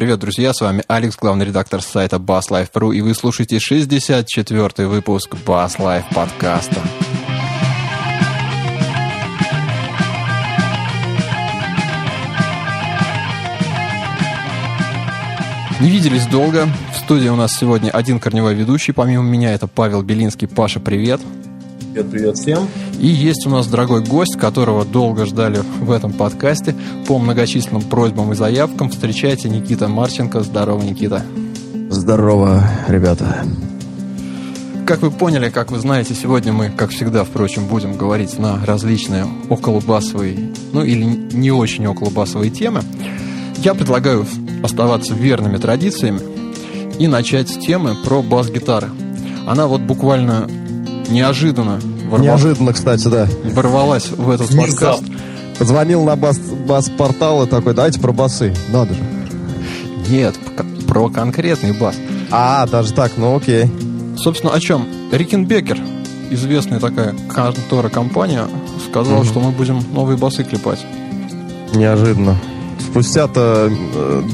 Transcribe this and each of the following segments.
Привет, друзья, с вами Алекс, главный редактор сайта BassLife.ru, и вы слушаете 64-й выпуск Bass Life подкаста. Не виделись долго. В студии у нас сегодня один корневой ведущий. Помимо меня это Павел Белинский. Паша, привет. Привет, привет всем. И есть у нас дорогой гость, которого долго ждали в этом подкасте. По многочисленным просьбам и заявкам встречайте Никита Марченко. Здорово, Никита. Здорово, ребята. Как вы поняли, как вы знаете, сегодня мы, как всегда, впрочем, будем говорить на различные околобасовые, ну или не очень околобасовые темы. Я предлагаю оставаться верными традициями и начать с темы про бас-гитары. Она вот буквально неожиданно ворвалась, Неожиданно, кстати, да. ворвалась в этот подкаст. Позвонил на бас, бас-портал и такой, давайте про басы. Надо же. Нет, про конкретный бас. А, даже так, ну окей. Собственно, о чем? Рикенбекер, известная такая контора компания, сказала, угу. что мы будем новые басы клепать. Неожиданно. Спустя-то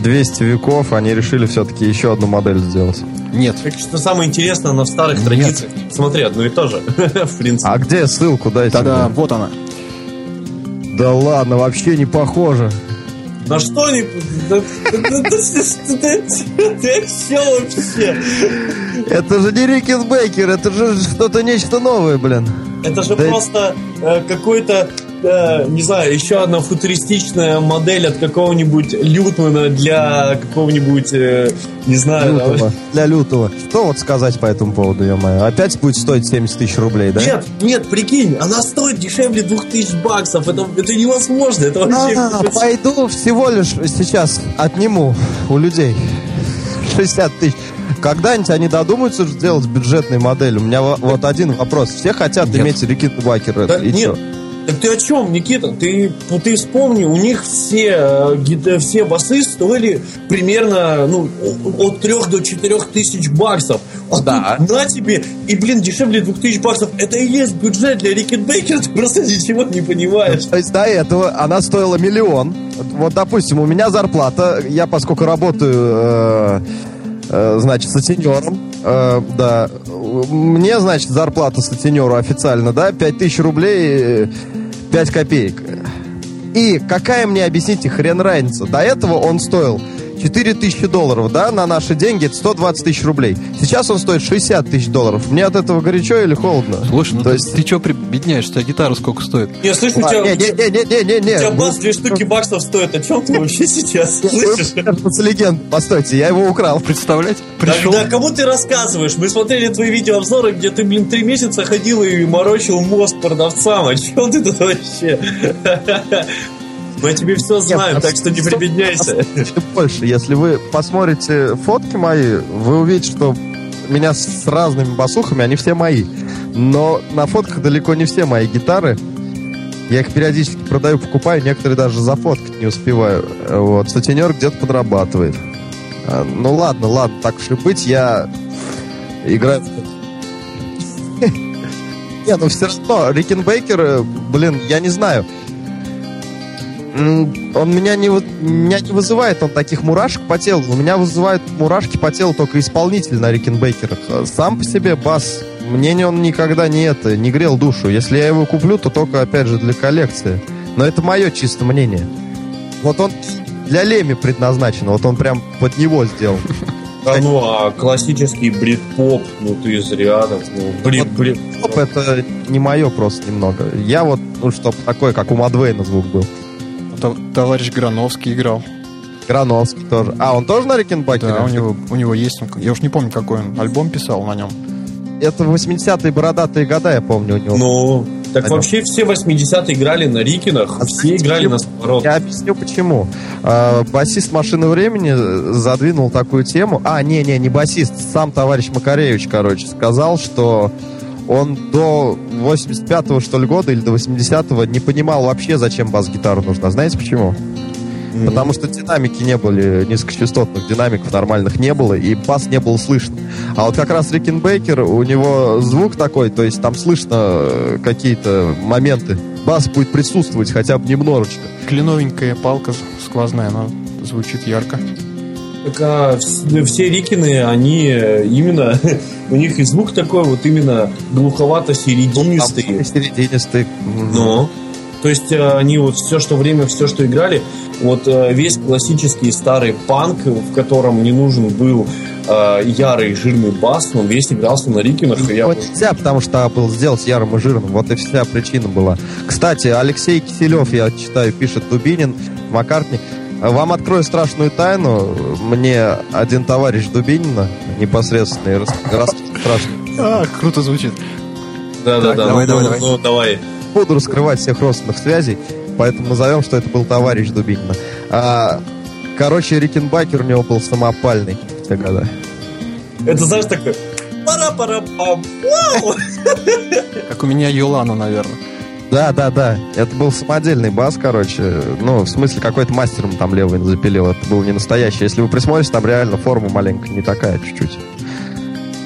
200 э, веков они решили все-таки еще одну модель сделать. Нет. Так что самое интересное, она в старых Нет. традициях. Смотри, одно и то же, в принципе. А где ссылку дайте? Да-да, вот она. Да ладно, вообще не похоже. На что не... Ты все вообще? Это же не Рикенбекер, это же что-то нечто новое, блин. Это же просто э, какой-то не знаю, еще одна футуристичная модель от какого-нибудь Лютмана для какого-нибудь, э, не знаю... Лютого. Для Лютого. Что вот сказать по этому поводу, я мою? Опять будет стоить 70 тысяч рублей, да? Нет, нет, прикинь, она стоит дешевле 2000 баксов. Это, это невозможно. Это вообще... А, пойду всего лишь сейчас отниму у людей 60 тысяч. Когда-нибудь они додумаются сделать бюджетную модель? У меня вот один вопрос. Все хотят нет. иметь Рикенбакер. Да, нет, что? Так ты о чем, Никита? Ты, ты вспомни, у них все, э, все басы стоили примерно ну, от 3 до 4 тысяч баксов. А да. тут на тебе, и, блин, дешевле 2 тысяч баксов. Это и есть бюджет для Рикетбекера, ты просто ничего не понимаешь. То есть до этого она стоила миллион. Вот, допустим, у меня зарплата, я поскольку работаю... Э Э, значит, сутенером, э, да, мне, значит, зарплата сутенеру официально, да, 5000 рублей, 5 копеек. И какая мне, объясните, хрен разница? До этого он стоил 4 тысячи долларов, да, на наши деньги это 120 тысяч рублей. Сейчас он стоит 60 тысяч долларов. Мне от этого горячо или холодно? Слушай, ну То ты, есть... ты что прибедняешь? У тебя гитара сколько стоит? Я слышу, а, у тебя... Не, не, не, не, не, не. У тебя бас 2 штуки баксов стоит. О чем ты вообще сейчас слышишь? легенд. Постойте, я его украл. Представлять? Пришел. Да, да, кому ты рассказываешь? Мы смотрели твои видеообзоры, где ты, блин, три месяца ходил и морочил мозг продавцам. О чем ты тут вообще? Мы тебе все знаем, Нет, так что не прибедняйся. Больше, если вы посмотрите фотки мои, вы увидите, что меня с разными басухами, они все мои. Но на фотках далеко не все мои гитары. Я их периодически продаю, покупаю, некоторые даже зафоткать не успеваю. Вот, сутенер где-то подрабатывает. А, ну ладно, ладно, так уж и быть, я играю... Не, ну все равно, Рикенбейкер, э, блин, я не знаю он меня не, меня не вызывает он таких мурашек по телу. У меня вызывают мурашки по телу только исполнитель на Рикенбекерах. Сам по себе бас, мне он никогда не это, не грел душу. Если я его куплю, то только, опять же, для коллекции. Но это мое чисто мнение. Вот он для Леми предназначен, вот он прям под него сделан. Да ну, а классический брит-поп, ну ты зря так, ну, брит, брит. Поп это не мое просто немного. Я вот, ну, чтобы такой, как у Мадвейна звук был. Товарищ Грановский играл. Грановский тоже. А, он тоже на Рикенбакере? Да, у него, у него есть, я уж не помню, какой он альбом писал на нем. Это 80-е бородатые года, я помню у него. Ну, так вообще все 80-е играли на Рикинах, а все играли на Самород. Я объясню почему. А, басист «Машины времени» задвинул такую тему. А, не-не, не басист, сам товарищ Макаревич, короче, сказал, что он до 85-го, что ли, года или до 80-го не понимал вообще, зачем бас-гитара нужна. Знаете почему? Mm-hmm. Потому что динамики не были, низкочастотных динамиков нормальных не было, и бас не был слышно. А вот как раз Рикенбейкер, у него звук такой, то есть там слышно э, какие-то моменты. Бас будет присутствовать хотя бы немножечко. Кленовенькая палка сквозная, она звучит ярко. Так а, все Рикины, они именно, у них и звук такой вот именно глуховато-серединистый. Серединистый. Ну, то есть э, они вот все, что время, все, что играли, вот э, весь классический старый панк, в котором не нужен был э, ярый жирный бас, он весь игрался на Рикинах. И я... нельзя, потому что был сделать ярым и жирным. Вот и вся причина была. Кстати, Алексей Киселев, я читаю, пишет Дубинин, Маккартни. Вам открою страшную тайну. Мне один товарищ Дубинина непосредственно рассказал страшно. А, круто звучит. Да-да-да. Давай, давай, давай. Ну, давай буду раскрывать всех родственных связей, поэтому назовем, что это был товарищ Дубинина. А, короче, Рикенбакер у него был самопальный в те годы. Это знаешь такой... Пара-пара-пам. Как у меня Юлана, наверное. Да, да, да. Это был самодельный бас, короче. Ну, в смысле, какой-то мастером там левый запилил. Это был не настоящий. Если вы присмотрите, там реально форма маленькая, не такая чуть-чуть.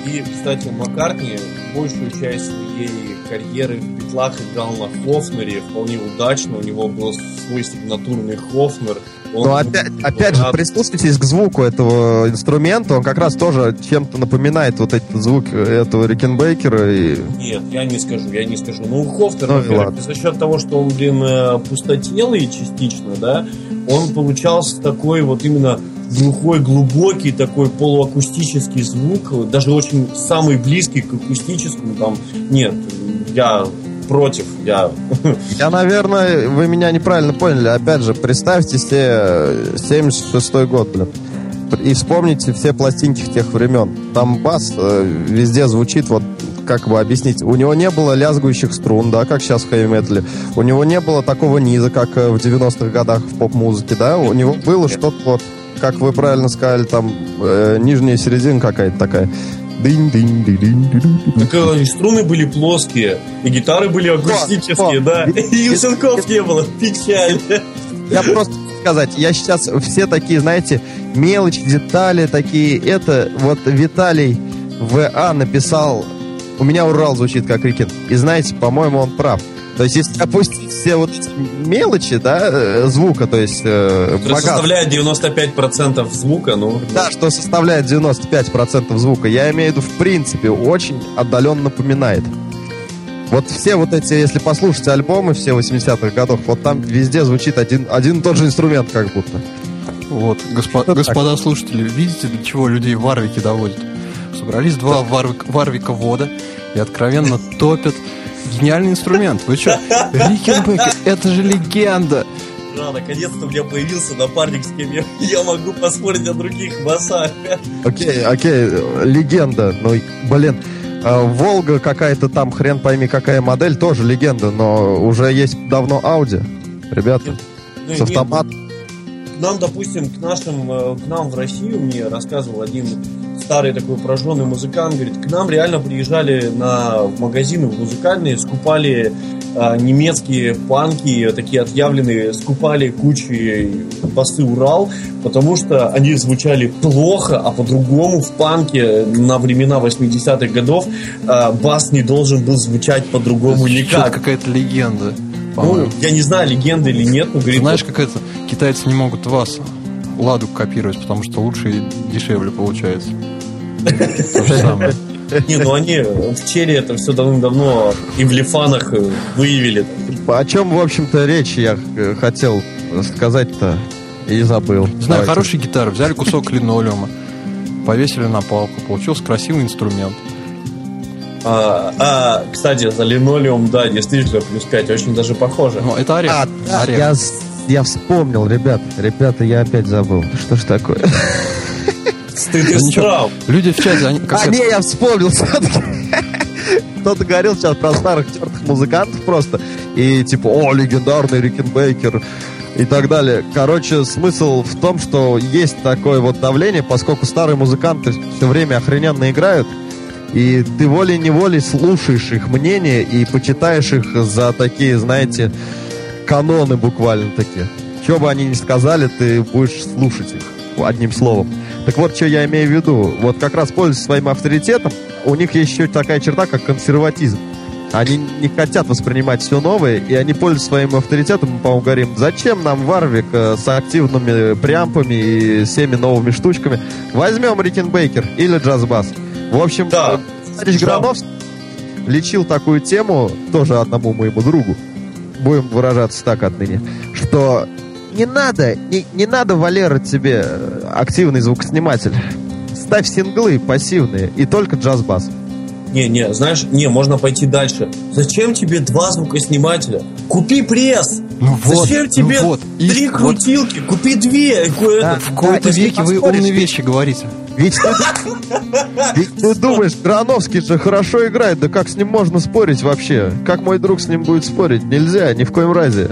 И, кстати, Маккартни большую часть своей карьеры в Битлах играл на Хофнере вполне удачно. У него был свой сигнатурный Хофнер. Он Но опять, опять же, прислушайтесь к звуку этого инструмента, он как раз тоже чем-то напоминает вот этот звук этого Рикенбейкера. И... Нет, я не скажу, я не скажу. Ну, Хофнер, ну, за счет того, что он, блин, э, пустотелый частично, да, он получался такой вот именно глухой, глубокий такой полуакустический звук, даже очень самый близкий к акустическому, там, нет, я против, я... Я, наверное, вы меня неправильно поняли. Опять же, представьте себе 76-й год, блин. И вспомните все пластинки тех времен. Там бас э, везде звучит, вот как бы объяснить. У него не было лязгующих струн, да, как сейчас в хэви-метале. У него не было такого низа, как э, в 90-х годах в поп-музыке, да. У него было что-то вот как вы правильно сказали, там э, нижняя середина какая-то такая. Дынь, дынь, дынь, дынь, дынь. Так э, и струны были плоские, и гитары были акустические, да. И усенков не было. Печаль. Я просто сказать, я сейчас все такие, знаете, мелочи, детали такие. Это вот Виталий В.А. написал у меня Урал звучит как Рикин. И знаете, по-моему, он прав. То есть, если опустить все вот эти мелочи, да, э, звука, то есть... Э, составляет 95% звука, ну... Да, что составляет 95% звука. Я имею в виду, в принципе, очень отдаленно напоминает. Вот все вот эти, если послушать альбомы все 80-х годов, вот там везде звучит один, один и тот же инструмент как будто. Вот, госпо, господа так? слушатели, видите, до чего людей варвики доводят? Собрались два варвик, варвика вода и откровенно топят Гениальный инструмент. Вы что? Рикенбекер, это же легенда. Да, наконец-то у меня появился напарник, с кем я, я могу поспорить о других басах. Окей, окей, легенда. Ну, блин, а, Волга какая-то там, хрен пойми какая модель, тоже легенда, но уже есть давно Audi. Ребята, ну, с автоматом. К нам, допустим, к нашим, э, к нам в Россию мне рассказывал один старый такой прожженный музыкант, говорит, к нам реально приезжали на магазины музыкальные, скупали а, немецкие панки, такие отъявленные, скупали кучи басы Урал, потому что они звучали плохо, а по-другому в панке на времена 80-х годов а, бас не должен был звучать по-другому никак. какая-то легенда. Ну, я не знаю, легенда или нет, но говорит... Знаешь, как это? Китайцы не могут вас ладу копировать, потому что лучше и дешевле получается. То же самое. Не, ну они в Черри это все давным-давно и в Лифанах выявили. О чем, в общем-то, речь я э, хотел сказать-то и забыл. Знаю, хорошие гитары. Взяли кусок линолеума, повесили на палку. Получился красивый инструмент. А, а, кстати, за линолеум, да, действительно, плюс 5, очень даже похоже. Ну, это орех. А, орех. Я, я вспомнил, ребят. Ребята, я опять забыл. Что ж такое? Стыд и страх. Люди в чате, они... А, не, я вспомнил все-таки. Кто-то говорил сейчас про старых тертых музыкантов просто. И типа, о, легендарный Рикенбейкер и так далее. Короче, смысл в том, что есть такое вот давление, поскольку старые музыканты все время охрененно играют, и ты волей-неволей слушаешь их мнение и почитаешь их за такие, знаете, каноны буквально такие. Что бы они ни сказали, ты будешь слушать их одним словом. Так вот, что я имею в виду. Вот как раз пользуясь своим авторитетом, у них есть еще такая черта, как консерватизм. Они не хотят воспринимать все новое, и они пользуются своим авторитетом, мы, по-моему, говорим, зачем нам Варвик э, с активными преампами и всеми новыми штучками? Возьмем Рикенбейкер или Джазбас. В общем, да. товарищ Грановский лечил такую тему тоже одному моему другу. Будем выражаться так отныне, что не надо, не, не надо, Валера, тебе активный звукосниматель. Ставь синглы пассивные и только джаз-бас. Не, не, знаешь, не, можно пойти дальше. Зачем тебе два звукоснимателя? Купи пресс! Ну вот, Зачем ну тебе вот. три И крутилки? Вот. Купи две. Да, в какой-то веке вы умные вещи говорите. Ведь ты, ведь ты думаешь, Грановский же хорошо играет, да как с ним можно спорить вообще? Как мой друг с ним будет спорить? Нельзя, ни в коем разе.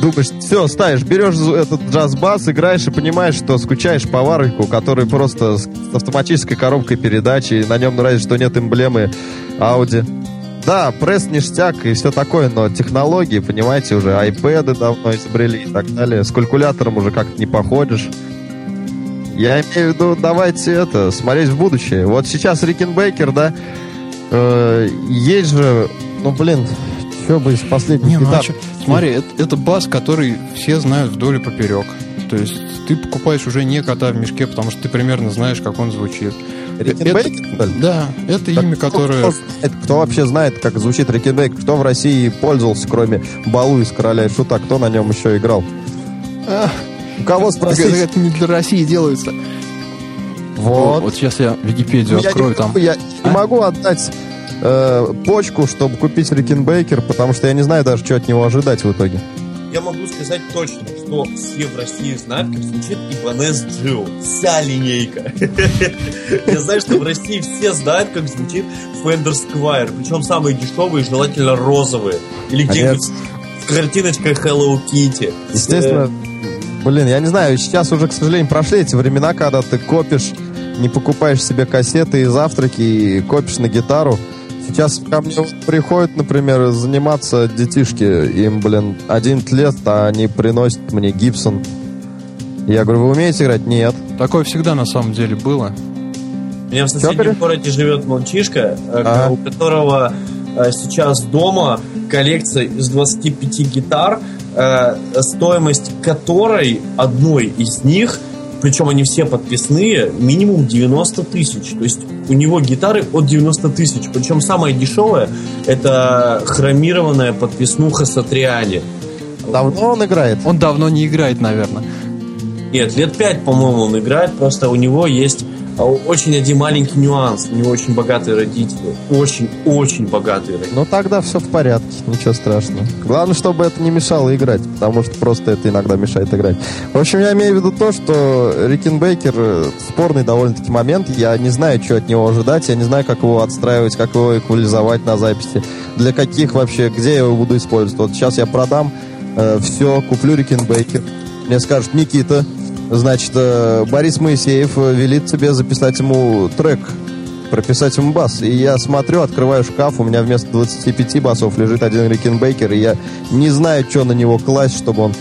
Думаешь, все, ставишь, берешь этот джаз-бас, играешь и понимаешь, что скучаешь по варвику, который просто с автоматической коробкой передач, и на нем разве что нет эмблемы Audi. Да, пресс ништяк и все такое, но технологии, понимаете, уже iPad давно изобрели и так далее. С калькулятором уже как-то не походишь. Я имею в виду, давайте это, смотреть в будущее. Вот сейчас Рикенбейкер, да, э, есть же, ну, блин, что бы из последних Не, ну, а чё? Смотри, это, это бас, который все знают вдоль и поперек. То есть ты покупаешь уже не кота в мешке, потому что ты примерно знаешь, как он звучит. Рикенбейкер? Да, это как, имя, которое... Кто, кто, кто вообще знает, как звучит Рикенбейкер? Кто в России пользовался, кроме Балу из Короля и Шута? Кто на нем еще играл? А, у кого спросить? Это, это не для России делается. Вот. Вот сейчас я Википедию открою там. Я а? не могу отдать э, почку, чтобы купить Рикенбейкер, потому что я не знаю даже, что от него ожидать в итоге. Я могу сказать точно, что все в России знают, как звучит Иванес Джио. Вся линейка. Я знаю, что в России все знают, как звучит Fender Squire. Причем самые дешевые, желательно розовые. Или где-нибудь с картиночкой Hello Kitty. Естественно, Блин, я не знаю, сейчас уже, к сожалению, прошли эти времена, когда ты копишь, не покупаешь себе кассеты и завтраки, и копишь на гитару. Сейчас ко мне приходят, например, заниматься детишки. Им, блин, 11 лет, а они приносят мне Гибсон. Я говорю, вы умеете играть? Нет. Такое всегда на самом деле было. У меня в соседнем городе живет мальчишка, ага. у которого э, сейчас дома коллекция из 25 гитар, э, стоимость которой одной из них, причем они все подписные, минимум 90 тысяч. То есть у него гитары от 90 тысяч. Причем самая дешевая это хромированная подписнуха Сатриани. Давно он играет? Он давно не играет, наверное. Нет, лет пять, по-моему, он играет. Просто у него есть очень один маленький нюанс. У него очень богатые родители. Очень-очень богатые родители. Ну тогда все в порядке, ничего страшного. Главное, чтобы это не мешало играть, потому что просто это иногда мешает играть. В общем, я имею в виду то, что Рикенбейкер э, спорный довольно-таки момент. Я не знаю, что от него ожидать, я не знаю, как его отстраивать, как его эквализовать на записи. Для каких вообще, где я его буду использовать. Вот сейчас я продам э, все, куплю Рикенбейкер. Мне скажут, Никита, Значит, э, Борис Моисеев э, велит тебе записать ему трек, прописать ему бас. И я смотрю, открываю шкаф, у меня вместо 25 басов лежит один Рикенбейкер, и я не знаю, что на него класть, чтобы он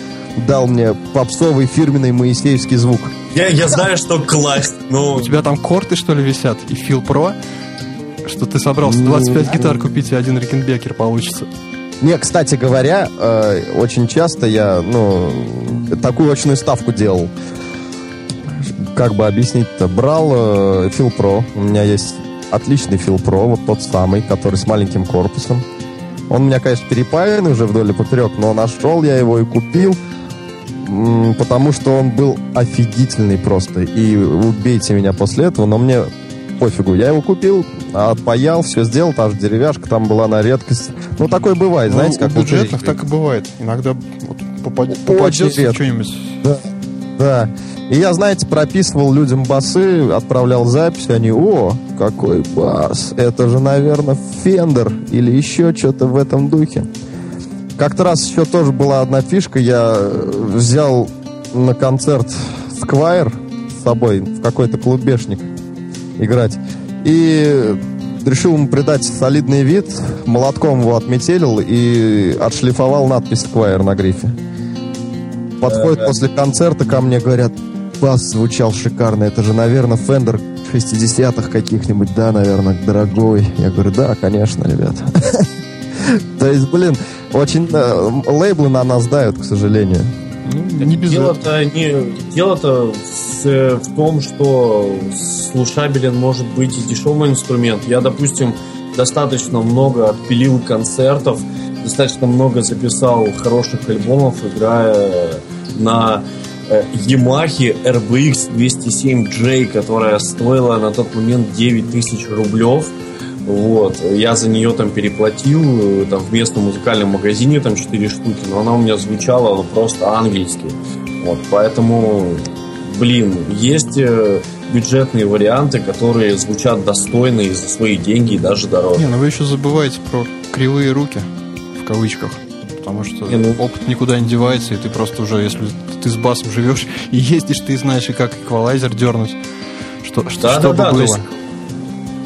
дал мне попсовый фирменный моисеевский звук. Я, я знаю, что класть, но... У тебя там корты, что ли, висят? И Фил Про? Что ты собрался 25 гитар купить, и один Рикенбекер получится. Не, кстати говоря, э, очень часто я, ну, такую очную ставку делал как бы объяснить-то, брал э, Pro. У меня есть отличный Pro, вот тот самый, который с маленьким корпусом. Он у меня, конечно, перепаянный уже вдоль и поперек, но нашел я его и купил, потому что он был офигительный просто. И убейте меня после этого, но мне пофигу. Я его купил, отпаял, все сделал, та же деревяшка там была на редкость. Ну, такое бывает, ну, знаете, как у бюджетных так и бывает. Иногда вот, попад... попадется что-нибудь. Да, да. И я, знаете, прописывал людям басы, отправлял запись, они, о, какой бас, это же, наверное, Фендер или еще что-то в этом духе. Как-то раз еще тоже была одна фишка, я взял на концерт Сквайр с собой в какой-то клубешник играть. И решил ему придать солидный вид, молотком его отметелил и отшлифовал надпись Сквайр на грифе. Подходят после концерта ко мне, говорят, бас звучал шикарно. Это же, наверное, Фендер. 60-х каких-нибудь, да, наверное, дорогой. Я говорю, да, конечно, ребят. То есть, блин, очень э, лейблы на нас дают, к сожалению. Ну, не без дело-то не дело-то в, в том, что слушабелен может быть и дешевый инструмент. Я, допустим, достаточно много отпилил концертов, достаточно много записал хороших альбомов, играя на э, Yamaha RBX 207J, которая стоила на тот момент 9 тысяч рублев. Вот. Я за нее там переплатил э, там, в местном музыкальном магазине там 4 штуки, но она у меня звучала ну, просто ангельски. Вот. Поэтому, блин, есть э, бюджетные варианты, которые звучат достойно и за свои деньги, и даже дороже. Не, ну вы еще забываете про кривые руки, в кавычках. Потому что не, ну... опыт никуда не девается, и ты просто уже, если ты с басом живешь и ездишь, ты знаешь, и как эквалайзер дернуть, что, да, что, да, чтобы да, было. То есть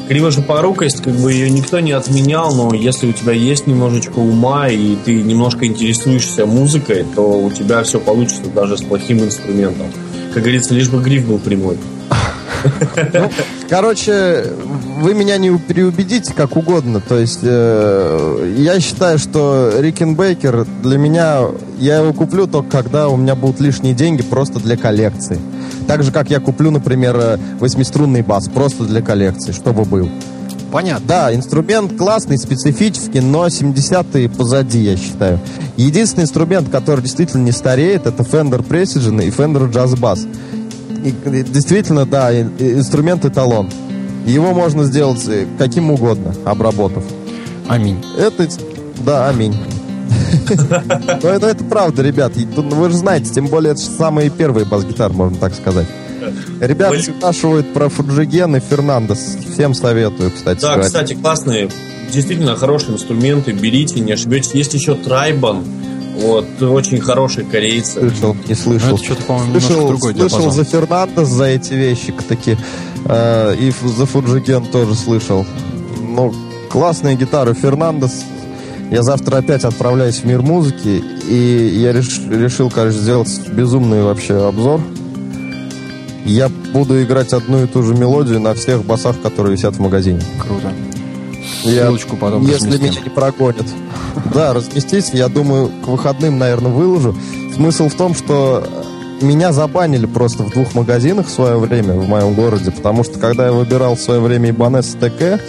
Кривожопорукость, как бы ее никто не отменял, но если у тебя есть немножечко ума и ты немножко интересуешься музыкой, то у тебя все получится даже с плохим инструментом. Как говорится, лишь бы гриф был прямой. Ну, короче, вы меня не переубедите как угодно. То есть э, я считаю, что Рикен Бейкер для меня, я его куплю только когда у меня будут лишние деньги просто для коллекции. Так же, как я куплю, например, э, восьмиструнный бас просто для коллекции, чтобы был. Понятно. Да, инструмент классный, специфический, но 70-е позади, я считаю. Единственный инструмент, который действительно не стареет, это Fender Precision и Fender Jazz Bass. И, действительно, да, инструмент эталон. Его можно сделать э, каким угодно, обработав. Аминь. Это, да, аминь. Но это, это правда, ребят. Вы же знаете, тем более это самые первые бас-гитар, можно так сказать. Ребята спрашивают про Фуджиген и Фернандес. Всем советую, кстати. Да, сказать. кстати, классные, действительно хорошие инструменты. Берите, не ошибетесь. Есть еще Трайбан. Вот, очень хороший корейцы. Слышал, не слышал. Ну, это что-то, по-моему, слышал, другой Слышал диапазон. за Фернандес, за эти вещи такие. Э, и за Фуджиген тоже слышал. Ну, классные гитары. Фернандес я завтра опять отправляюсь в мир музыки, и я реш, решил, конечно, сделать безумный вообще обзор. Я буду играть одну и ту же мелодию на всех басах, которые висят в магазине. Круто. Ссылочку потом Если разместим. меня не прогонят. Да, разместите. Я думаю, к выходным, наверное, выложу. Смысл в том, что меня забанили просто в двух магазинах в свое время в моем городе, потому что когда я выбирал в свое время Ibanez ТК,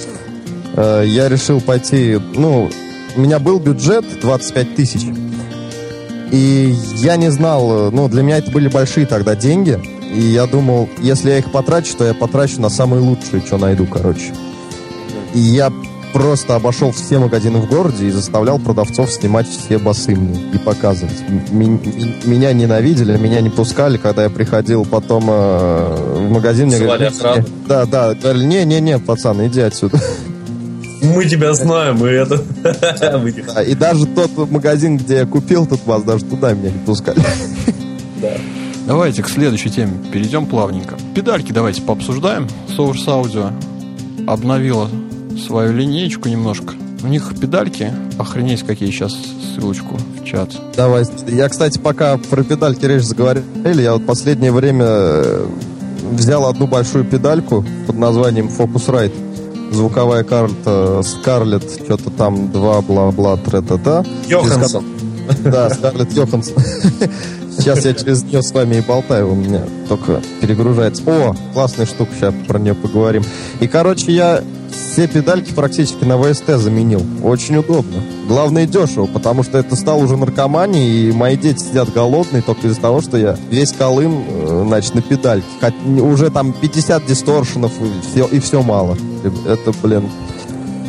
э, я решил пойти, ну, у меня был бюджет 25 тысяч. И я не знал, ну, для меня это были большие тогда деньги. И я думал, если я их потрачу, то я потрачу на самые лучшие, что найду, короче. И я просто обошел все магазины в городе и заставлял продавцов снимать все басы мне и показывать. Меня ненавидели, меня не пускали, когда я приходил потом э, в магазин. Мне говорили, да, да, говорили, не-не-не, пацан, иди отсюда. Мы тебя знаем, и это... Да, и даже тот магазин, где я купил тут вас, даже туда меня не пускали. Да. Давайте к следующей теме перейдем плавненько. Педальки давайте пообсуждаем. Source Audio обновила свою линеечку немножко. У них педальки, охренеть, какие сейчас ссылочку в чат. Давай. Я, кстати, пока про педальки речь заговорили, я вот последнее время э, взял одну большую педальку под названием Focusrite звуковая карта Скарлет, что-то там два бла-бла тра-та-та. Йоханссон. Да, Скарлет Йоханссон. Сейчас я через нее с вами и болтаю, у меня только перегружается. О, классная штука, сейчас про нее поговорим. И, короче, я все педальки практически на ВСТ заменил. Очень удобно. Главное, дешево, потому что это стал уже наркоманией, и мои дети сидят голодные только из-за того, что я весь Колым, э, значит, на педальке. Хоть уже там 50 дисторшенов, и все, и все мало. Это, блин,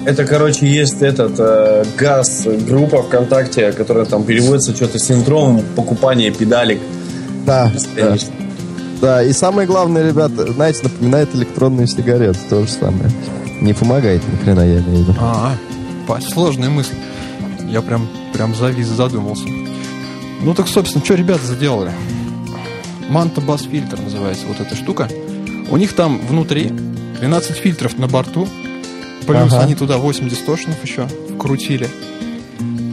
это, короче, есть этот э, газ, группа ВКонтакте, которая там переводится что-то синдромом покупания педалек. Да, да. Да, и самое главное, ребята, знаете, напоминает электронные сигареты, то же самое. Не помогает ни хрена, я имею в виду. А, -а сложная мысль. Я прям, прям завис, задумался. Ну так, собственно, что ребята заделали? Манта Бас Фильтр называется вот эта штука. У них там внутри 12 фильтров на борту. Плюс ага. они туда 8 дистошенов еще вкрутили.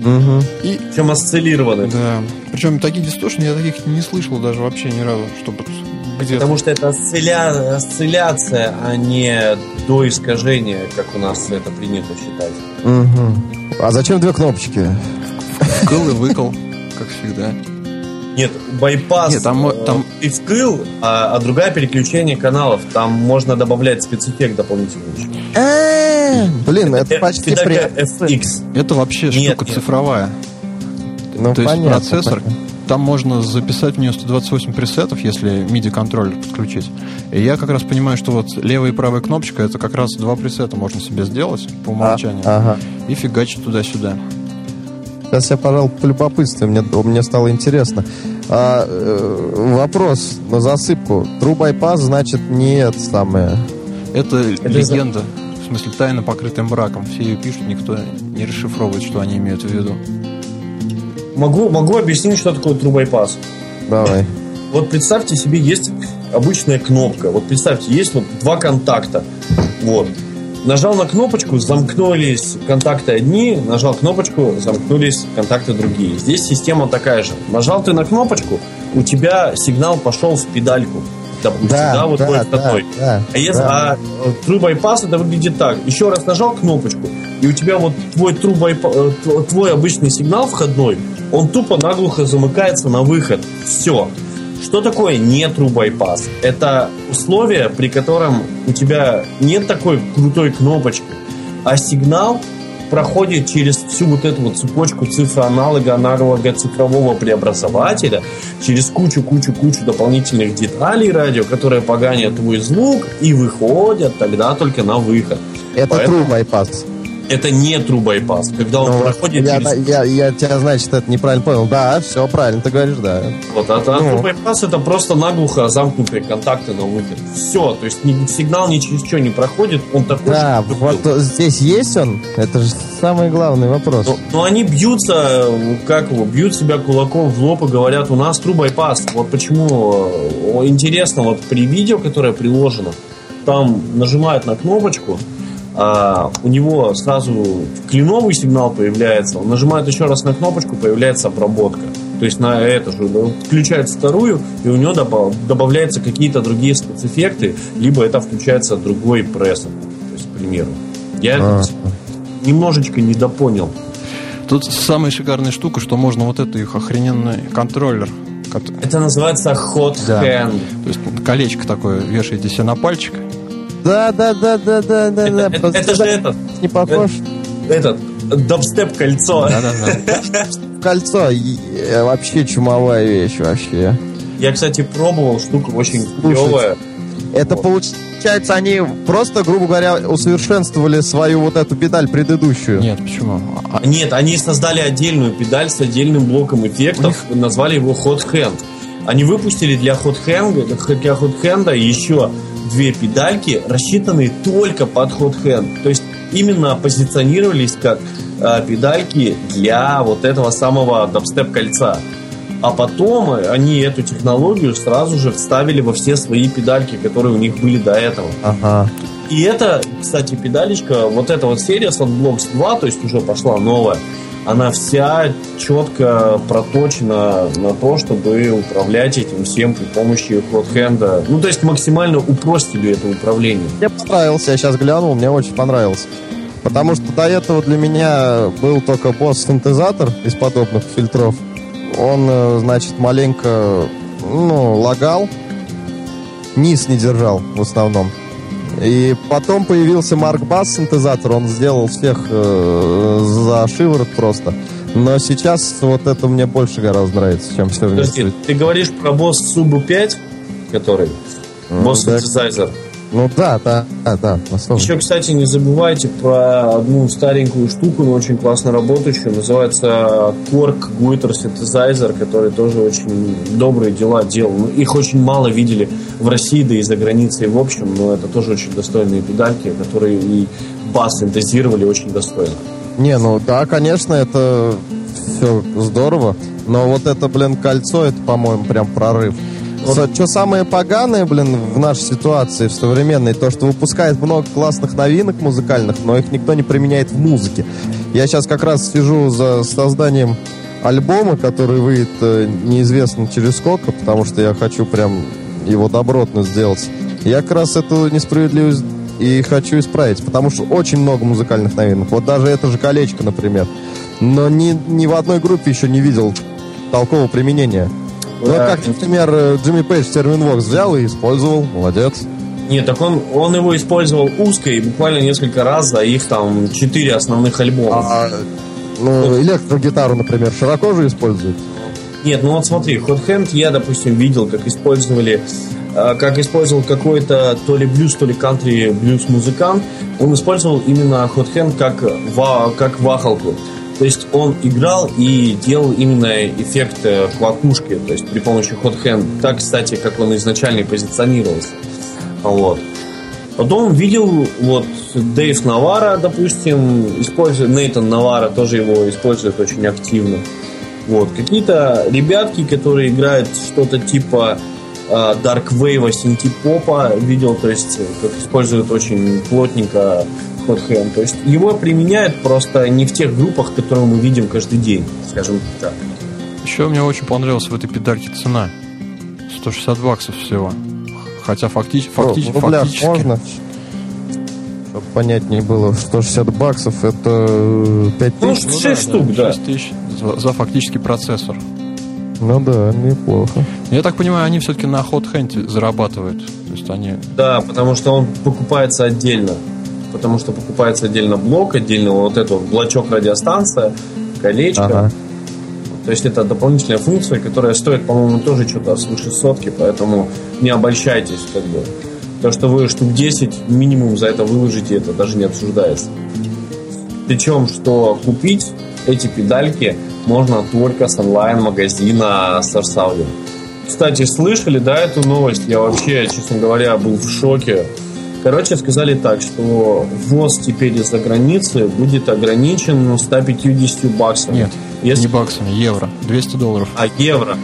Угу. И, Причем осциллированы. Да. Причем такие дистошны я таких не слышал даже вообще ни разу, чтобы где Потому что это осцилля... осцилляция, а не до искажения, как у нас это принято считать. Угу. А зачем две кнопочки? Вкл и выкл, как всегда. Нет, байпас Нет, там, э, там... и вкл, а, а другая переключение каналов. Там можно добавлять спецэффект дополнительный. Блин, это почти. FX. Это вообще штука цифровая. Ну, То есть процессор, понятно. там можно записать в нее 128 пресетов, если MIDI-контроллер подключить. И я как раз понимаю, что вот левая и правая кнопочка, это как раз два пресета можно себе сделать по умолчанию. А, ага. И фигачить туда-сюда. Сейчас я, пожалуй, полюбопытствую, мне, мне стало интересно. А, э, вопрос на засыпку. True bypass значит не это самое. Это, Это легенда. В смысле, тайна покрытая мраком. Все ее пишут, никто не расшифровывает, что они имеют в виду. Могу, могу объяснить, что такое True Bypass. Давай. Вот представьте себе, есть обычная кнопка. Вот представьте, есть вот два контакта. Вот. Нажал на кнопочку, замкнулись контакты одни, нажал кнопочку, замкнулись контакты другие. Здесь система такая же. Нажал ты на кнопочку, у тебя сигнал пошел в педальку. Допустим, да, вот твой входной. да, А, если, да. а True Bypass это выглядит так. Еще раз нажал кнопочку, и у тебя вот твой True Bypa- э, тв- твой обычный сигнал входной, он тупо наглухо замыкается на выход. Все. Что такое не True Bypass? Это условие, при котором у тебя нет такой крутой кнопочки, а сигнал проходит через всю вот эту вот цепочку цифроаналога, аналога цифрового преобразователя, через кучу-кучу-кучу дополнительных деталей радио, которые поганят твой звук и выходят тогда только на выход. Это Поэтому- true bypass. Это не true bypass, когда он Ну, проходит я, через... я, я тебя, значит, это неправильно понял. Да, все правильно, ты говоришь, да. Вот, а, а Ну. true bypass это просто наглухо замкнутые контакты на выход. Все, то есть ни- сигнал ни через что не проходит, он такой Да, вот был. здесь есть он. Это же самый главный вопрос. Но, но они бьются, как его, бьют себя кулаком в лоб и говорят, у нас true bypass. Вот почему э, интересно, вот при видео, которое приложено, там нажимают на кнопочку, а у него сразу кленовый сигнал появляется, он нажимает еще раз на кнопочку, появляется обработка. То есть на это же ну, включает вторую, и у него добав- добавляются какие-то другие спецэффекты, либо это включается другой прессор. То есть, к примеру. Я А. это немножечко недопонял. Тут самая шикарная штука, что можно вот это их охрененный контроллер. Это называется hot Да. hand. То есть колечко такое вешаете себе на пальчик. Да, да, да, да, да, да, да. Это, это- Просто это же да, этот, не похож этот дабстеп кольцо. Кольцо. Э, Вообще чумовая вещь вообще. Я, кстати, пробовал, штука очень клевая. Это получается, они просто, грубо говоря, усовершенствовали свою вот эту педаль предыдущую. Нет, почему? А- Нет, они создали отдельную педаль с отдельным блоком эффектов, назвали его Hot Hand. Они выпустили для Hot Hand, для Hot Hand еще две педальки, рассчитанные только под Hot Hand. То есть именно позиционировались как э, педальки для вот этого самого дабстеп кольца. А потом э, они эту технологию сразу же вставили во все свои педальки, которые у них были до этого. Ага. И это, кстати, педалечка, вот эта вот серия Soundblocks 2, то есть уже пошла новая, она вся четко проточена на то, чтобы управлять этим всем при помощи хлодхенда. Ну, то есть максимально упростили это управление. Мне понравился, я сейчас глянул, мне очень понравился. Потому что до этого для меня был только босс-синтезатор из подобных фильтров. Он, э, значит, маленько, ну, лагал, низ не держал в основном. И потом появился Марк Бас синтезатор, он сделал всех э, за шиворот просто. Но сейчас вот это мне больше гораздо нравится, чем все Подожди, вместе. ты говоришь про босс Субу 5, который? Босс синтезайзер. Ну да, да, да, да. условно. Еще, кстати, не забывайте про одну старенькую штуку, но очень классно работающую. Называется Korg Guitar Synthesizer, который тоже очень добрые дела делал. Ну, Их очень мало видели в России, да и за границей в общем, но это тоже очень достойные педальки, которые и бас синтезировали очень достойно. Не, ну да, конечно, это все здорово. Но вот это, блин, кольцо, это, по-моему, прям прорыв. Что самое поганое, блин, в нашей ситуации, в современной, то, что выпускает много классных новинок музыкальных, но их никто не применяет в музыке. Я сейчас как раз сижу за созданием альбома, который выйдет э, неизвестно через сколько, потому что я хочу прям его добротно сделать. Я как раз эту несправедливость и хочу исправить, потому что очень много музыкальных новинок. Вот даже это же колечко, например. Но ни, ни в одной группе еще не видел толкового применения. Ну, как, например, Джимми Пейдж Терминвокс взял и использовал. Молодец. Нет, так он, он его использовал узко и буквально несколько раз за их там четыре основных альбома. А, ну, электрогитару, например, широко же используют? Нет, ну вот смотри, Hot Hand я, допустим, видел, как использовали э, как использовал какой-то то ли блюз, то ли кантри блюз музыкант, он использовал именно Hot Hand как, ва, как вахалку. То есть он играл и делал именно эффект э, квакушки, то есть при помощи Hand. Так, кстати, как он изначально позиционировался. Вот. Потом видел вот Дэйв Навара, допустим, использует, Нейтан Навара тоже его использует очень активно. Вот. Какие-то ребятки, которые играют что-то типа э, Dark Wave, синтепопа, видел, то есть как используют очень плотненько Hot То есть его применяют просто не в тех группах, которые мы видим каждый день, скажем так. Еще мне очень понравилась в этой педальке цена. 160 баксов всего. Хотя фактич, фактич, ну, фактически... можно? Чтобы понятнее было, 160 баксов это 5 ну, тысяч. Ну, 6 да, штук, да. 6 тысяч за, за фактически процессор. Ну да, неплохо. Я так понимаю, они все-таки на Hot Hand зарабатывают. То есть они... Да, потому что он покупается отдельно. Потому что покупается отдельно блок, отдельно вот этот вот блочок радиостанция, колечко. Ага. То есть это дополнительная функция, которая стоит, по-моему, тоже что-то свыше сотки, поэтому не обольщайтесь, как бы. То, что вы штук 10 минимум за это выложите, это даже не обсуждается. Причем, что купить эти педальки можно только с онлайн-магазина Source Кстати, слышали, да, эту новость? Я вообще, честно говоря, был в шоке. Короче, сказали так, что ввоз теперь из-за границы будет ограничен 150 баксами. Нет, Если... не баксами, евро. 200 долларов. А, евро.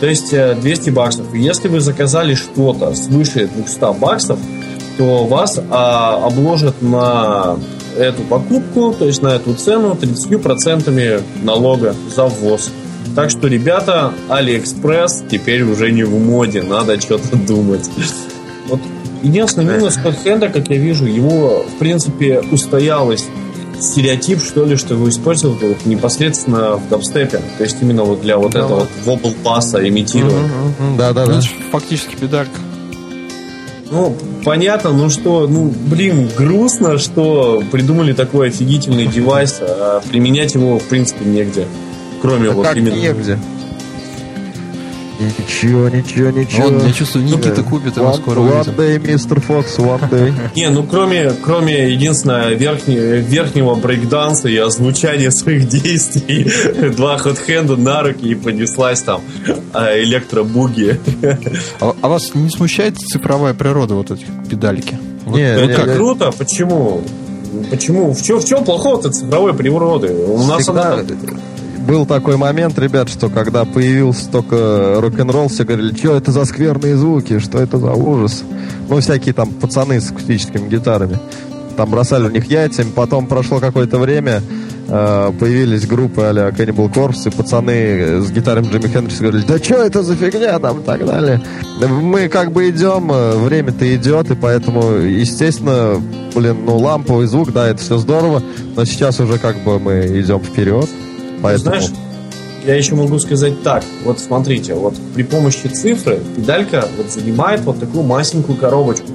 То есть 200 э, баксов. Если вы заказали что-то свыше 200 баксов, то вас а, обложат на эту покупку, то есть на эту цену 30% налога за ввоз. Так что, ребята, Алиэкспресс теперь уже не в моде, надо что-то думать. Вот единственный минус Hot Hand а, как я вижу, его, в принципе, устоялось стереотип, что ли, что его использовал вот непосредственно в дабстепе. То есть именно вот для вот да, этого вот wobble bass а имитировать. Да, да, да. Фактически педалька. Ну, понятно, ну что, ну, блин, грустно, что придумали такой офигительный девайс, а применять его, в принципе, негде. Кроме а вот как именно... негде? Ничего, ничего, ничего. Он, я чувствую, Никита купит его скоро One day, мистер Фокс, one day. Не, ну кроме, кроме единственного верхнего, верхнего брейкданса и озвучания своих действий, два ходхенда на руки и понеслась там а, электробуги. А, а вас не смущает цифровая природа вот этих педальки? Вот, не, это не, круто, почему? Почему? В чем, в чем плохого-то цифровой природы? У нас Всегда... она был такой момент, ребят, что когда появился только рок-н-ролл, все говорили, что это за скверные звуки, что это за ужас. Ну, всякие там пацаны с акустическими гитарами. Там бросали в них яйцами, потом прошло какое-то время, э, появились группы а-ля Cannibal Corpse, и пацаны с гитарами Джимми Хендрикса говорили, да что это за фигня там и так далее. Мы как бы идем, э, время-то идет, и поэтому, естественно, блин, ну ламповый звук, да, это все здорово, но сейчас уже как бы мы идем вперед. Поэтому... Знаешь, я еще могу сказать так. Вот смотрите, вот при помощи цифры педалька вот занимает вот такую масенькую коробочку.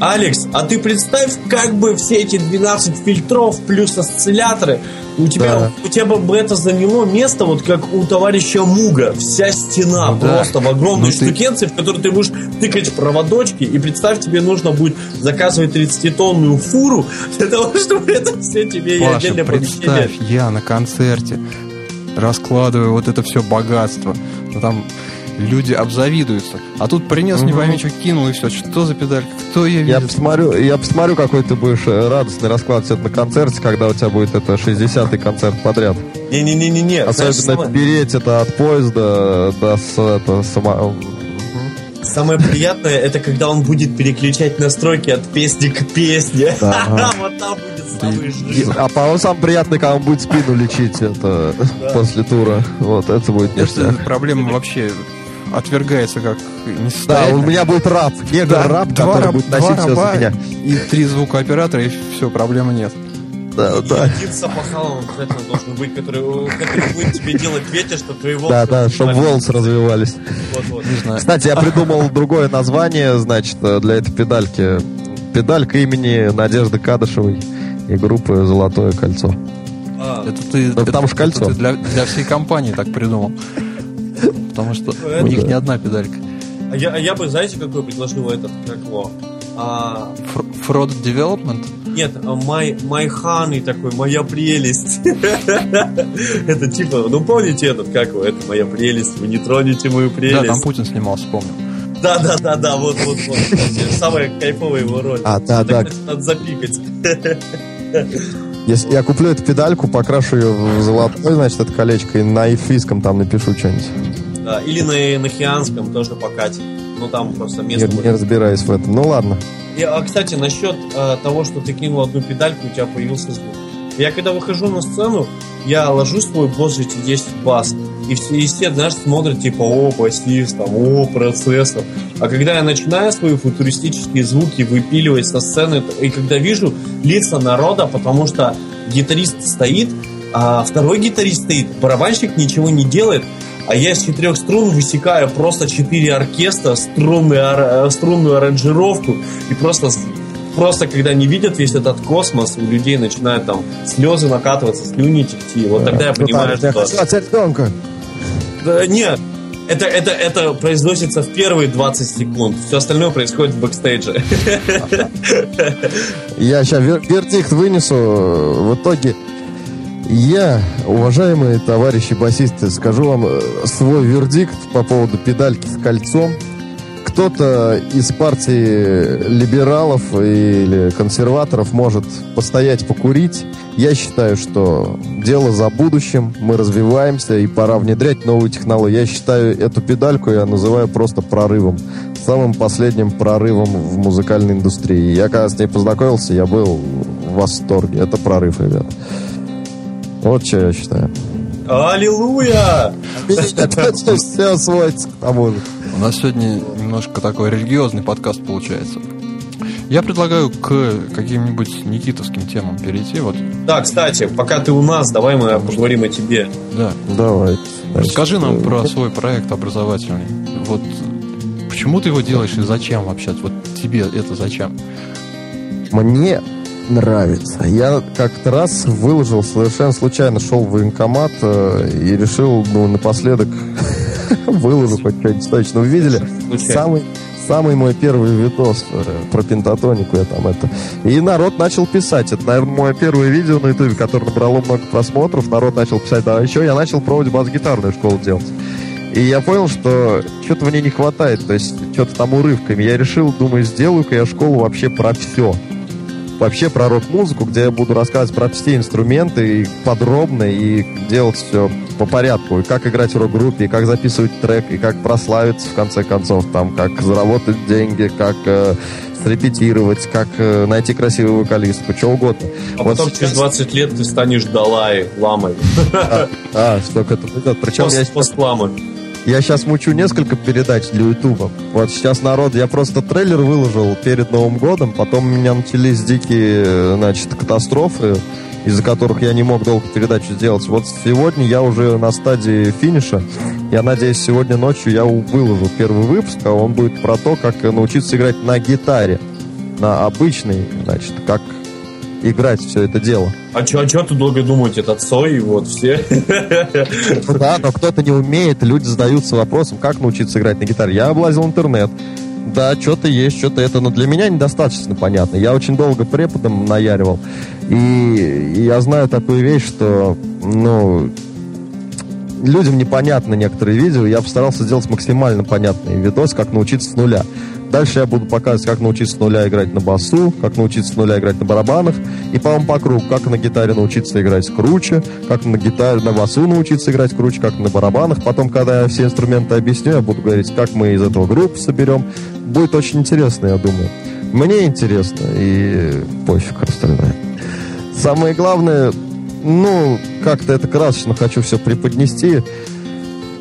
Алекс, а ты представь, как бы все эти 12 фильтров плюс осцилляторы, у тебя, да. у тебя бы это заняло место, вот как у товарища Муга. Вся стена ну, просто да. в огромной ну, штукенции, ты... в которой ты будешь тыкать проводочки, и представь, тебе нужно будет заказывать 30-тонную фуру для того, чтобы это все тебе Паша, отдельно представь, я на концерте раскладываю вот это все богатство. Ну, там люди обзавидуются. А тут принес, угу. не пойми, что кинул, и все. Что за педалька? Кто ее видит? Я посмотрю, я посмотрю, какой ты будешь э, радостный расклад на концерте, когда у тебя будет это 60-й концерт подряд. Не-не-не-не. Особенно Знаешь, береть это от поезда до это, сама... Самое приятное, это когда он будет переключать настройки от песни к песне. Вот там будет самый жизнь. А по-моему, самое приятное, когда он будет спину лечить это после тура. Вот, это будет ништяк. Проблема вообще отвергается как Да, у меня будет раб, негр-раб, да, который раб, будет носить все за меня. И три звукооператора, и все, проблемы нет. Да, и да. один с опахалом обязательно должен быть, который, который будет тебе делать ветер, чтобы твои волосы... Да, да, чтобы волосы развивались. Вот, вот. Не знаю. Кстати, я придумал другое название, значит, для этой педальки. Педалька имени Надежды Кадышевой и группы «Золотое кольцо». А, Это ты, Да это- потому что это кольцо. ты для, для всей компании так придумал. Потому что Это у них не одна педалька. а я, а я бы, знаете, какой предложил этот, как его? А, Fraud Development? нет, my, my honey такой, моя прелесть. Это типа, ну помните этот, как его, это моя прелесть, вы не тронете мою Да, там прелесть. Путин снимался, помню. Да, да, да, да, вот, вот, вот. Самая кайфовая его роль. А, да, Это, да. кстати, Надо запикать. Если я куплю эту педальку, покрашу ее в золотой, значит, это колечко, и на эйфийском там напишу что-нибудь. Да, или на, на хианском тоже покатит. Ну там просто Не, место не будет. разбираюсь в этом. Ну ладно. И, а, кстати, насчет а, того, что ты кинул одну педальку, у тебя появился звук. Я когда выхожу на сцену, я ложу свой босс GT10 бас, и все, и все, знаешь, смотрят, типа, о, басист, там, о, процессор. А когда я начинаю свои футуристические звуки выпиливать со сцены, и когда вижу лица народа, потому что гитарист стоит, а второй гитарист стоит, барабанщик ничего не делает, а я из четырех струн высекаю просто четыре оркестра, струнную, ар- э, струнную аранжировку, и просто, просто когда они видят весь этот космос, у людей начинают там слезы накатываться, слюни текти. Вот тогда я понимаю, Я что... от ребенка. Да, нет, это, это, это произносится в первые 20 секунд. Все остальное происходит в бэкстейдже. Я сейчас вердикт вынесу. В итоге я, уважаемые товарищи басисты, скажу вам э, свой вердикт по поводу педальки с кольцом. Кто-то из партии либералов или консерваторов может постоять, покурить. Я считаю, что дело за будущим, мы развиваемся и пора внедрять новые технологии. Я считаю эту педальку, я называю просто прорывом. Самым последним прорывом в музыкальной индустрии. Я когда с ней познакомился, я был в восторге. Это прорыв, ребят. Вот что я считаю. Аллилуйя! Опять все сводится к тому же. У нас сегодня немножко такой религиозный подкаст получается. Я предлагаю к каким-нибудь никитовским темам перейти. Вот, Да, кстати, пока ты у нас, давай мы поговорим о тебе. да. Давай. Расскажи нам про свой проект образовательный. Вот почему ты его делаешь и зачем вообще? Вот тебе это зачем? Мне нравится. Я как-то раз выложил, совершенно случайно шел в военкомат э, и решил, ну, напоследок выложу хоть что-нибудь точно. Вы видели? Самый, самый мой первый видос э, про пентатонику я там это. И народ начал писать. Это, наверное, мое первое видео на ютубе, которое набрало много просмотров. Народ начал писать. А еще я начал пробовать бас-гитарную школу делать. И я понял, что что-то мне не хватает, то есть что-то там урывками. Я решил, думаю, сделаю-ка я школу вообще про все. Вообще про рок-музыку, где я буду рассказывать про все инструменты и подробно, и делать все по порядку. И как играть в рок-группе, и как записывать трек, и как прославиться, в конце концов, там, как заработать деньги, как э, срепетировать, как э, найти красивую вокалистку, что угодно. А Вот потом сейчас- через 20 лет ты станешь Далай, ламой. А, что к этому идет. Причем я. Я сейчас мучу несколько передач для Ютуба. Вот сейчас народ, я просто трейлер выложил перед Новым годом, потом у меня начались дикие, э, значит, катастрофы, из-за которых я не мог долго передачу сделать. Вот сегодня я уже на стадии финиша. Я надеюсь, сегодня ночью я выложу первый выпуск, а он будет про то, как научиться играть на гитаре. На обычной, значит, как играть все это дело. А чё, а чё ты долго думать, этот Цой, вот все? Ну да, но кто-то не умеет, люди задаются вопросом, как научиться играть на гитаре. Я облазил интернет. Да, что-то есть, что-то это, но для меня недостаточно понятно. Я очень долго преподом наяривал. И, и я знаю такую вещь, что, ну, людям непонятны некоторые видео. Я постарался сделать максимально понятный видос, как научиться с нуля. Дальше я буду показывать, как научиться с нуля играть на басу, как научиться с нуля играть на барабанах, и по по кругу, как на гитаре научиться играть круче, как на гитаре, на басу научиться играть круче, как на барабанах. Потом, когда я все инструменты объясню, я буду говорить, как мы из этого группу соберем. Будет очень интересно, я думаю. Мне интересно, и пофиг остальное. Самое главное, ну, как-то это красочно хочу все преподнести.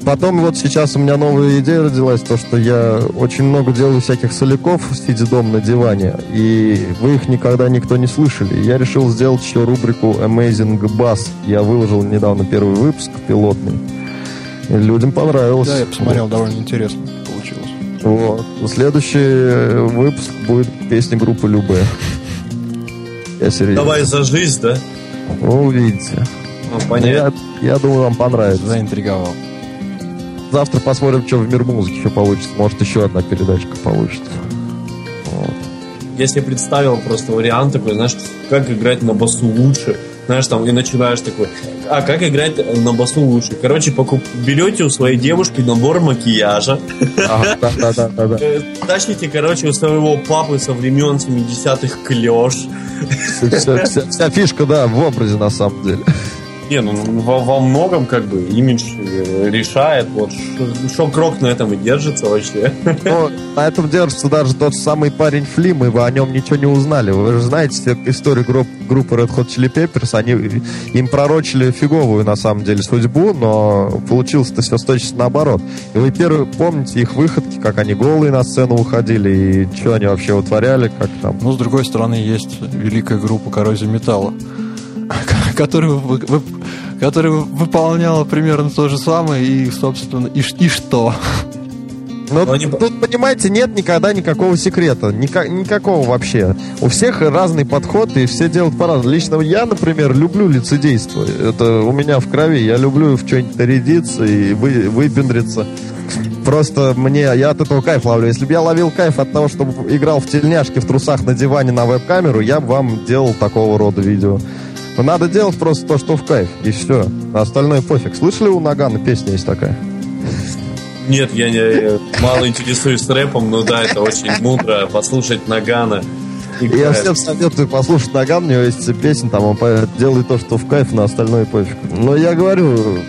Потом вот сейчас у меня новая идея родилась, то, что я очень много делаю всяких соляков, сидя дома на диване, и вы их никогда никто не слышали. Я решил сделать еще рубрику Amazing Bass. Я выложил недавно первый выпуск, пилотный. И людям понравилось. Да, я посмотрел, довольно интересно получилось. Вот. Следующий выпуск будет песни группы Любе. Я серьезно. Давай за жизнь, да? Ну, увидите. Ну, понятно. Я, я думаю, вам понравится. Заинтриговал завтра посмотрим, что в мир музыки еще получится. Может, еще одна передачка получится. Вот. Я себе представил просто вариант такой, знаешь, как играть на басу лучше. Знаешь, там и начинаешь такой, а как играть на басу лучше? Короче, покуп... берете у своей девушки набор макияжа. Э, тащите, короче, у своего папы со времен 70-х клеш. Вся фишка, да, в образе на самом деле. Не, ну во, во многом как бы имидж э, решает. Вот что крок на этом и держится вообще. Ну, на этом держится даже тот самый парень Флим, и вы о нем ничего не узнали. Вы же знаете историю групп, группы Red Hot Chili Peppers, они им пророчили фиговую на самом деле судьбу, но получилось-то все точно наоборот. И вы первые помните их выходки, как они голые на сцену уходили, и что они вообще вытворяли, как там. Ну, с другой стороны, есть великая группа коррозия металла который, который выполняла примерно то же самое, и, собственно, и, и что? Ну, они... тут, понимаете, нет никогда никакого секрета. Ника- никакого вообще. У всех разный подход, и все делают по-разному. Лично я, например, люблю лицедейство. Это у меня в крови. Я люблю в что-нибудь нарядиться и вы, выпендриться. Просто мне, я от этого кайф ловлю. Если бы я ловил кайф от того, чтобы играл в тельняшки в трусах на диване на веб-камеру, я бы вам делал такого рода видео. Но надо делать просто то, что в кайф, и все. А остальное пофиг. Слышали у Нагана песня есть такая? Нет, я, не, мало интересуюсь рэпом, но да, это очень мудро послушать Нагана. Я всем советую послушать Наган, у него есть песня, там он делает то, что в кайф, на остальное пофиг. Но я говорю,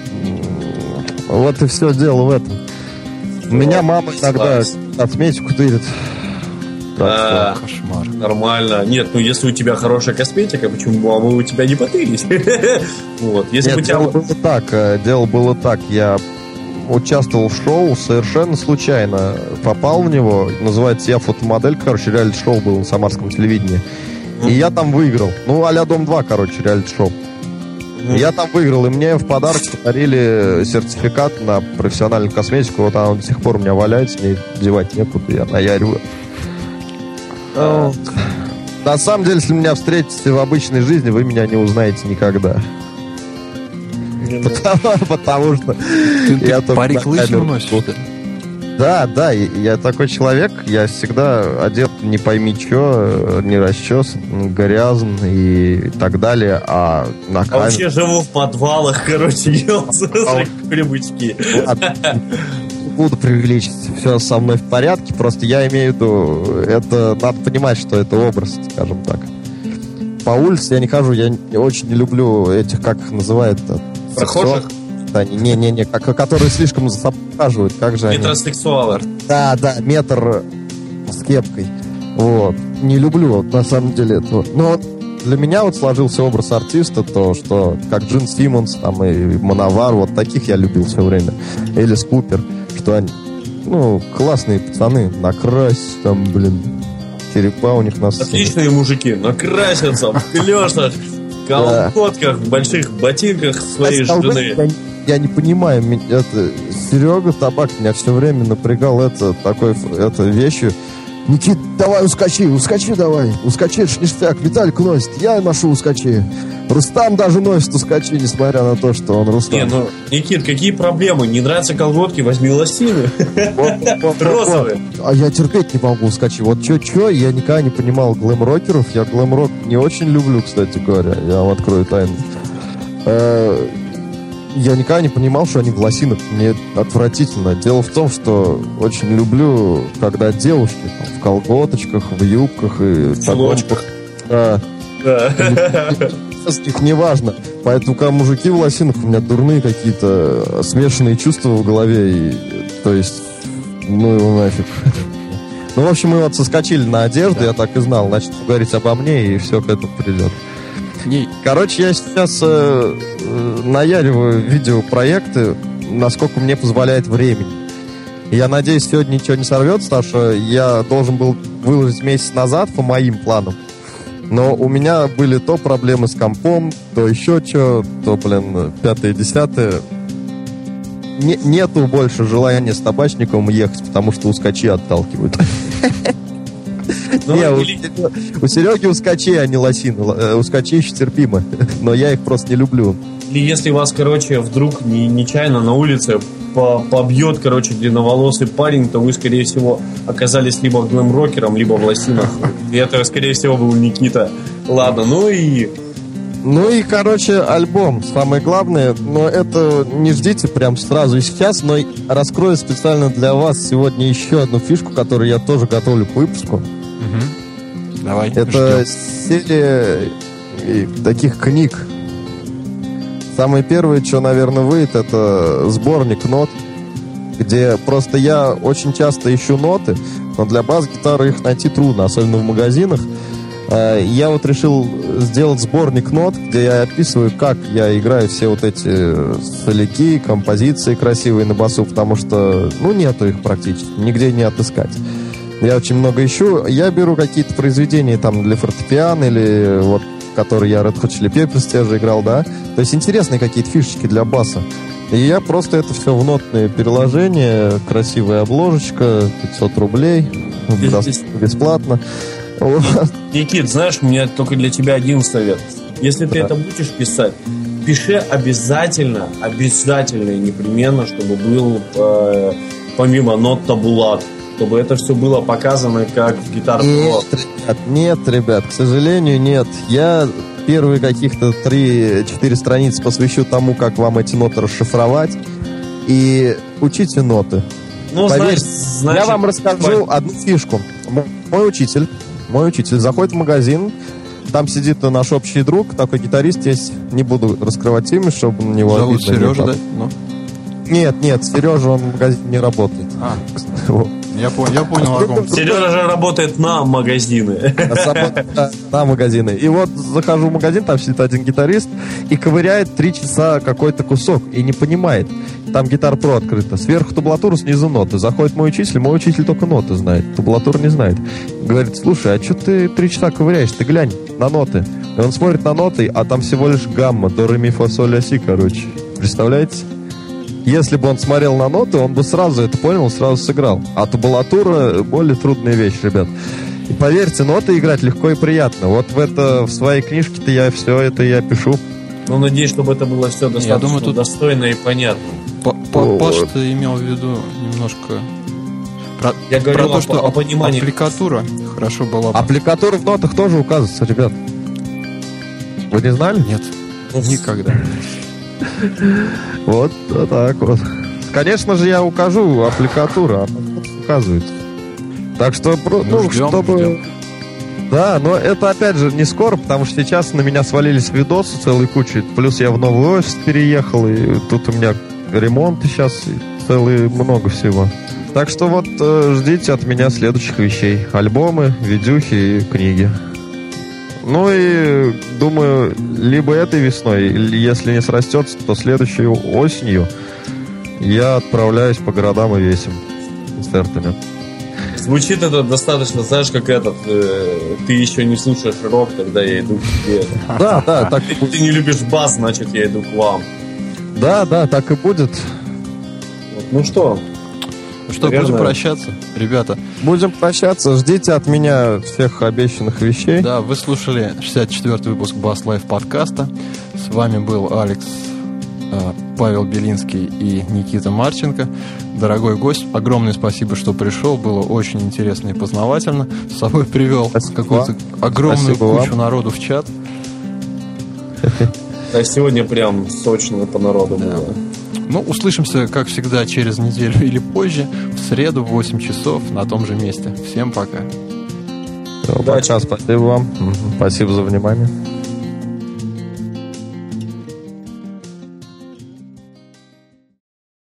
вот и все дело в этом. Меня мама иногда отметку тырит. Так а, что кошмар. Нормально. Нет, ну если у тебя хорошая косметика, почему бы мы у тебя не потырить? вот, если Нет, бы дело было так, э, дело было так, я участвовал в шоу совершенно случайно. Попал в него, называется «Я фотомодель», короче, реалити-шоу было на самарском телевидении. И я там выиграл. Ну, а-ля «Дом-2», короче, реалити-шоу. Я там выиграл, и мне в подарок подарили сертификат на профессиональную косметику. Вот она до сих пор у меня валяется, мне девать некуда, я наяриваю. На самом деле, если меня встретите в обычной жизни, вы меня не узнаете никогда. Потому, потому что ты, я ты парик лысину носишь, Да, да, я такой человек, я всегда одет не пойми что, не расчес, грязн и так далее, а на камере... А вообще живу в подвалах, короче, ел хлебучки буду преувеличить. Все со мной в порядке. Просто я имею в виду, это надо понимать, что это образ, скажем так. По улице я не хожу, я очень не люблю этих, как их называют Прохожих? Да, не-не-не, которые слишком захаживают. Как же Метросексуалы. Они? Да, да, метр с кепкой. Вот. Не люблю, на самом деле, этого. Но для меня вот сложился образ артиста, то, что как Джин Симмонс, там и Мановар, вот таких я любил все время. Элис Купер что они, ну, классные пацаны, накрась там, блин, черепа у них на сцене. Отличные мужики, накрасятся в клешах, колготках, в больших ботинках своей жены. Я, я не понимаю, это Серега Табак меня все время напрягал это такой это вещью. Никит, давай ускочи, ускочи давай. Ускочи, это ништяк. Виталик носит, я ношу ускочи. Рустам даже носит ускочи, несмотря на то, что он Рустам. Не, ну, Никит, какие проблемы? Не нравятся колготки, возьми лосины. Розовые. А я терпеть не могу ускочи. Вот чё-чё, я никогда не понимал глэм-рокеров. Я глэм-рок не очень люблю, кстати говоря. Я вам открою тайну. Э, я никогда не понимал, что они в лосинах. Мне отвратительно. Дело в том, что очень люблю, когда девушки там, в колготочках, в юбках и в чулочках. Да. Их не важно. Поэтому, когда мужики в лосинах, у меня дурные какие-то смешанные чувства в голове. И, то есть, ну его нафиг. Ну, в общем, мы вот соскочили на одежду, я так и знал. Значит, говорить обо мне, и все к этому придет. Короче, я сейчас э, э, наяриваю видеопроекты. насколько мне позволяет времени. Я надеюсь, сегодня ничего не сорвется, потому что я должен был выложить месяц назад по моим планам. Но у меня были то проблемы с компом, то еще что, то, блин, пятое, десятое. Не, нету больше желания с табачником ехать, потому что ускачи отталкивают. Ну, не, у, Сереги ускачи, а не лосины. Э, ускачи еще терпимо, но я их просто не люблю. И если вас, короче, вдруг не, нечаянно на улице побьет, короче, длинноволосый парень, то вы, скорее всего, оказались либо глэм-рокером, либо в лосинах. И это, скорее всего, был Никита. Ладно, ну и... Ну и, короче, альбом. Самое главное, но это не ждите прям сразу и сейчас, но раскрою специально для вас сегодня еще одну фишку, которую я тоже готовлю к выпуску. Угу. Давай. Это ждем. серия таких книг, Самое первое, что, наверное, выйдет, это сборник нот, где просто я очень часто ищу ноты, но для бас-гитары их найти трудно, особенно в магазинах. Э, я вот решил сделать сборник нот, где я описываю, как я играю все вот эти соляки, композиции красивые на басу, потому что, ну, нету их практически, нигде не отыскать. Я очень много ищу. Я беру какие-то произведения там для фортепиано или вот который я Red Hot Chili Peppers те же играл, да. То есть интересные какие-то фишечки для баса. И я просто это все в нотные переложения, красивая обложечка, 500 рублей, бесплатно. Никит, знаешь, у меня только для тебя один совет. Если ты это будешь писать, пиши обязательно, обязательно и непременно, чтобы был э, помимо нот табулат чтобы это все было показано как в гитар Нет, ребят, нет, ребят, к сожалению, нет. Я первые каких-то 3-4 страницы посвящу тому, как вам эти ноты расшифровать. И учите ноты. Ну, Поверьте, знаешь, значит, я вам расскажу одну фишку. Мой учитель, мой учитель заходит в магазин, там сидит наш общий друг, такой гитарист есть, не буду раскрывать имя, чтобы на него Зовут Сережа, да? Ну? Нет, нет, Сережа, он в магазине не работает. А. Вот. Я, понял, я понял, о ком Сережа же работает на магазины. На магазины. И вот захожу в магазин, там сидит один гитарист и ковыряет три часа какой-то кусок и не понимает. Там гитар про открыта. Сверху табулатура, снизу ноты. Заходит мой учитель, мой учитель только ноты знает. Табулатура не знает. Говорит, слушай, а что ты три часа ковыряешь? Ты глянь на ноты. И он смотрит на ноты, а там всего лишь гамма, до, ре, ми, фа, соль, ля, си, короче. Представляете? Если бы он смотрел на ноты, он бы сразу это понял, сразу сыграл. А табулатура более трудная вещь, ребят. И поверьте, ноты играть легко и приятно. Вот в это в своей книжке-то я все это я пишу. Ну, надеюсь, чтобы это было все достаточно я думаю, тут достойно и понятно. Паш, ты имел в виду немножко про, я про то, что о, понимании. аппликатура хорошо была бы. Аппликатура в нотах тоже указывается, ребят. Вы не знали? Нет, ну, никогда. Вот так вот. Конечно же, я укажу аппликатуру, а указывает. Так что, ну, ну ждем, чтобы... Ждем. Да, но это опять же не скоро, потому что сейчас на меня свалились видосы целой кучей. Плюс я в новый офис переехал, и тут у меня ремонт сейчас, целый много всего. Так что вот э, ждите от меня следующих вещей. Альбомы, видюхи и книги. Ну и думаю, либо этой весной, если не срастется, то следующей осенью я отправляюсь по городам и весим концертами. Звучит это достаточно, знаешь, как этот, э, ты еще не слушаешь рок, тогда я иду к тебе. Да, да, так ты, ты не любишь бас, значит я иду к вам. Да, да, так и будет. Ну что, что, Наверное... будем прощаться, ребята? Будем прощаться. Ждите от меня всех обещанных вещей. Да, вы слушали 64-й выпуск Bass Life подкаста. С вами был Алекс, э, Павел Белинский и Никита Марченко. Дорогой гость, огромное спасибо, что пришел. Было очень интересно и познавательно. С собой привел какую-то огромную спасибо кучу вам. народу в чат. Да, сегодня прям сочно по народу да. было. Ну, услышимся, как всегда, через неделю или позже, в среду в 8 часов на том же месте. Всем пока. Удачи. Спасибо вам. Спасибо за внимание.